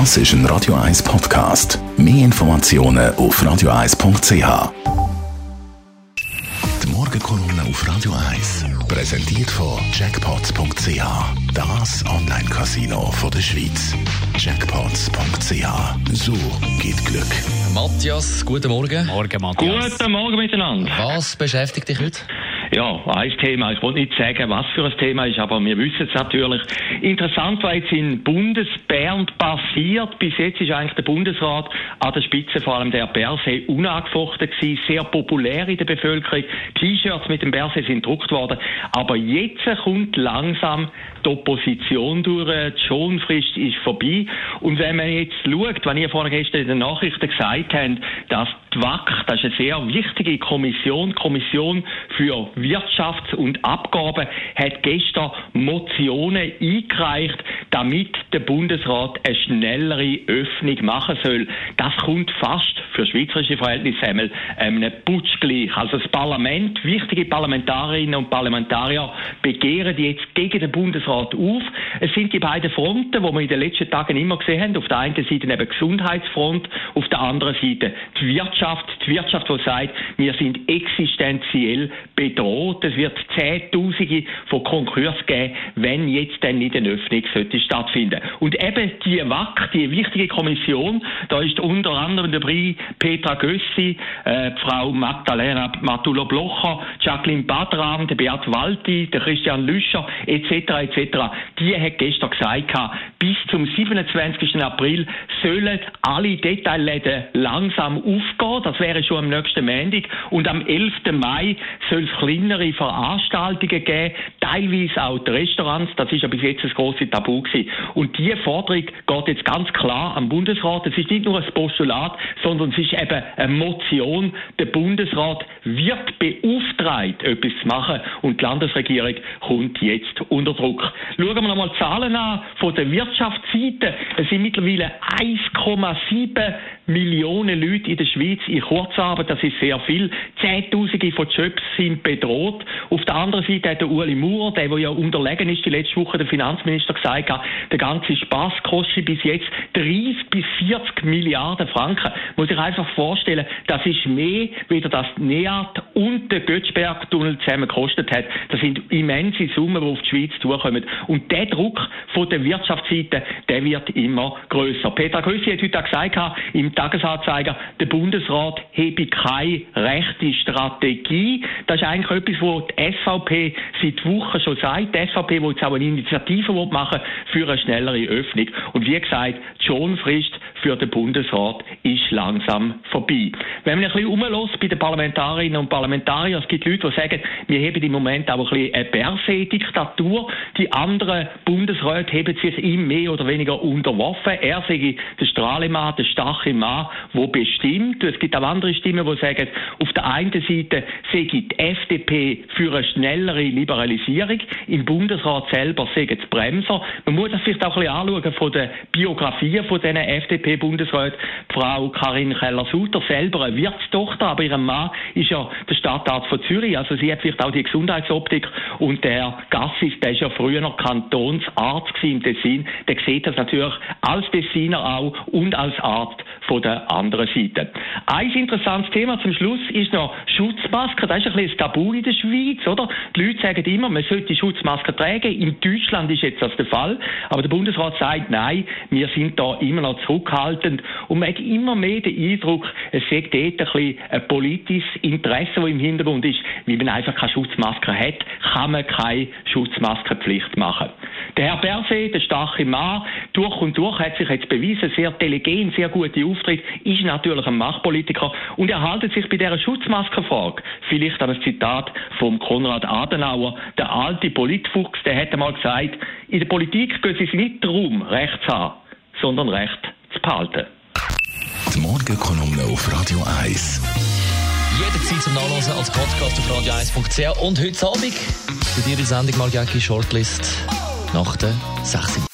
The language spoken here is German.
Das ist ein Radio 1 Podcast. Mehr Informationen auf radio1.ch. Die Morgenkolumne auf Radio 1 präsentiert von Jackpots.ch. Das Online-Casino der Schweiz. Jackpots.ch. So geht Glück. Matthias, guten Morgen. Morgen, Matthias. Guten Morgen miteinander. Was beschäftigt dich heute? Ja, ein Thema. Ich wollte nicht sagen, was für ein Thema ist, aber wir wissen es natürlich. Interessant, was jetzt in Bundesbern passiert. Bis jetzt ist eigentlich der Bundesrat an der Spitze, vor allem der Berse, unangefochten gewesen, sehr populär in der Bevölkerung. T-Shirts mit dem Berse sind gedruckt worden. Aber jetzt kommt langsam die Opposition durch. Die Schonfrist ist vorbei. Und wenn man jetzt schaut, was ihr vorhin gestern in den Nachrichten gesagt habt, dass die WAC, das ist eine sehr wichtige Kommission, Kommission für Wirtschaft und Abgaben, hat gestern Motionen eingereicht, damit der Bundesrat eine schnellere Öffnung machen soll. Das kommt fast für schweizerische Verhältnisse einem Putsch gleich. Also das Parlament, wichtige Parlamentarierinnen und Parlamentarier begehren jetzt gegen den Bundesrat auf. Es sind die beiden Fronten, die wir in den letzten Tagen immer gesehen haben. Auf der einen Seite eben Gesundheitsfront, auf der anderen Seite die Wirtschaft. Die Wirtschaft, die sagt, wir sind existenziell bedroht. Es wird Zehntausende von Konkurs geben, wenn jetzt dann nicht eine Öffnung sollte stattfinden. Und eben die WAC, die wichtige Kommission, da ist unter anderem dabei Petra Gössi, äh, Frau Magdalena Matulo-Blocher, Jacqueline Badram, der Beat Walti, der Christian Lüscher, etc., etc. Die hat gestern gesagt, bis zum 27. April sollen alle Detailläden langsam aufgehen. Das wäre schon am nächsten Montag. Und am 11. Mai soll es kleinere Veranstaltungen geben, teilweise auch die Restaurants. Das ist ja bis jetzt das große Tabu gewesen. Und diese Forderung geht jetzt ganz klar am Bundesrat. Es ist nicht nur ein Postulat, sondern es ist eben eine Motion. Der Bundesrat wird beauftragt, etwas zu machen und die Landesregierung kommt jetzt unter Druck. Schauen wir nochmal Zahlen an von der Wirtschaftsseite. Es sind mittlerweile 1,7 Millionen Leute in der Schweiz in Kurzarbeit. Das ist sehr viel. Zehntausende von Jobs sind bedroht. Auf der anderen Seite hat der Uli Maurer, der, der ja unterlegen ist, die letzte Woche der Finanzminister gesagt hat, der ganze Spaß kostet bis jetzt 30 bis 40 Milliarden Franken. Muss ich einfach vorstellen, das ist mehr, wie das NEAT und der Götzberg-Tunnel zusammen gekostet hat. Das sind immense Summen, die auf die Schweiz zukommen. Und der Druck von der Wirtschaftsseite, der wird immer größer. Peter Grüssi hat heute gesagt, im Tagesanzeiger, der Bundesrat habe keine rechte Strategie. Das ist eigentlich etwas, was die SVP seit Wochen schon sagt. Die SVP will jetzt auch eine Initiative machen für eine schnellere Öffnung. Und wie gesagt, die Schonfrist für den Bundesrat ist langsam vorbei. Wenn man ein bisschen umlässt bei den Parlamentarierinnen und Parlamentariern, es gibt Leute, die sagen, wir haben im Moment auch ein bisschen eine Berse-Diktatur. Die anderen Bundesräte haben sich ihm mehr oder weniger unterworfen. Er sei der Strahlemann, der starke Mann, der bestimmt. Es gibt auch andere Stimmen, die sagen, auf der einen Seite sei die FDP für eine schnellere Liberalisierung. Im Bundesrat selber sagen die Bremser. Man muss das vielleicht auch ein bisschen anschauen von der Biografie von diesen FDP-Bundesräten. Frau Karin Keller-Sutter selber eine Wirtstochter, aber ihr Mann ist ja der Stadtarzt von Zürich. Also sie hat vielleicht auch die Gesundheitsoptik. Und der Gassis, der ist ja früher noch Kantonsarzt im Tessin. Der sieht das natürlich als Tessiner auch und als Arzt von der anderen Seite. Ein interessantes Thema zum Schluss ist noch Schutzmasken. Das ist ein bisschen ein Tabu in der Schweiz, oder? Die Leute sagen immer, man sollte Schutzmasken tragen. In Deutschland ist jetzt das der Fall. Aber der Bundesrat sagt, nein, wir sind da immer noch zurückhaltend. Und man hat immer mehr den Eindruck, es sei dort ein bisschen ein politisches Interesse, das im Hintergrund ist. Weil man einfach keine Schutzmaske hat, kann man keine Schutzmaskenpflicht machen. Der Herr Berset, der starke Mann, durch und durch hat sich jetzt bewiesen, sehr telegent, sehr gute Auftritt, ist natürlich ein Machtpolitiker und er haltet sich bei dieser Schutzmaskenfrage vielleicht an ein Zitat vom Konrad Adenauer, der alte Politfuchs, der hat einmal gesagt, in der Politik geht es nicht darum, Recht zu haben, sondern Recht zu behalten. Die Morgenkolumne auf Radio 1. Jederzeit zum Nachlesen als Podcast auf radio1.ch und heute Abend bei dir die Sendung Margaki Shortlist nach der 6.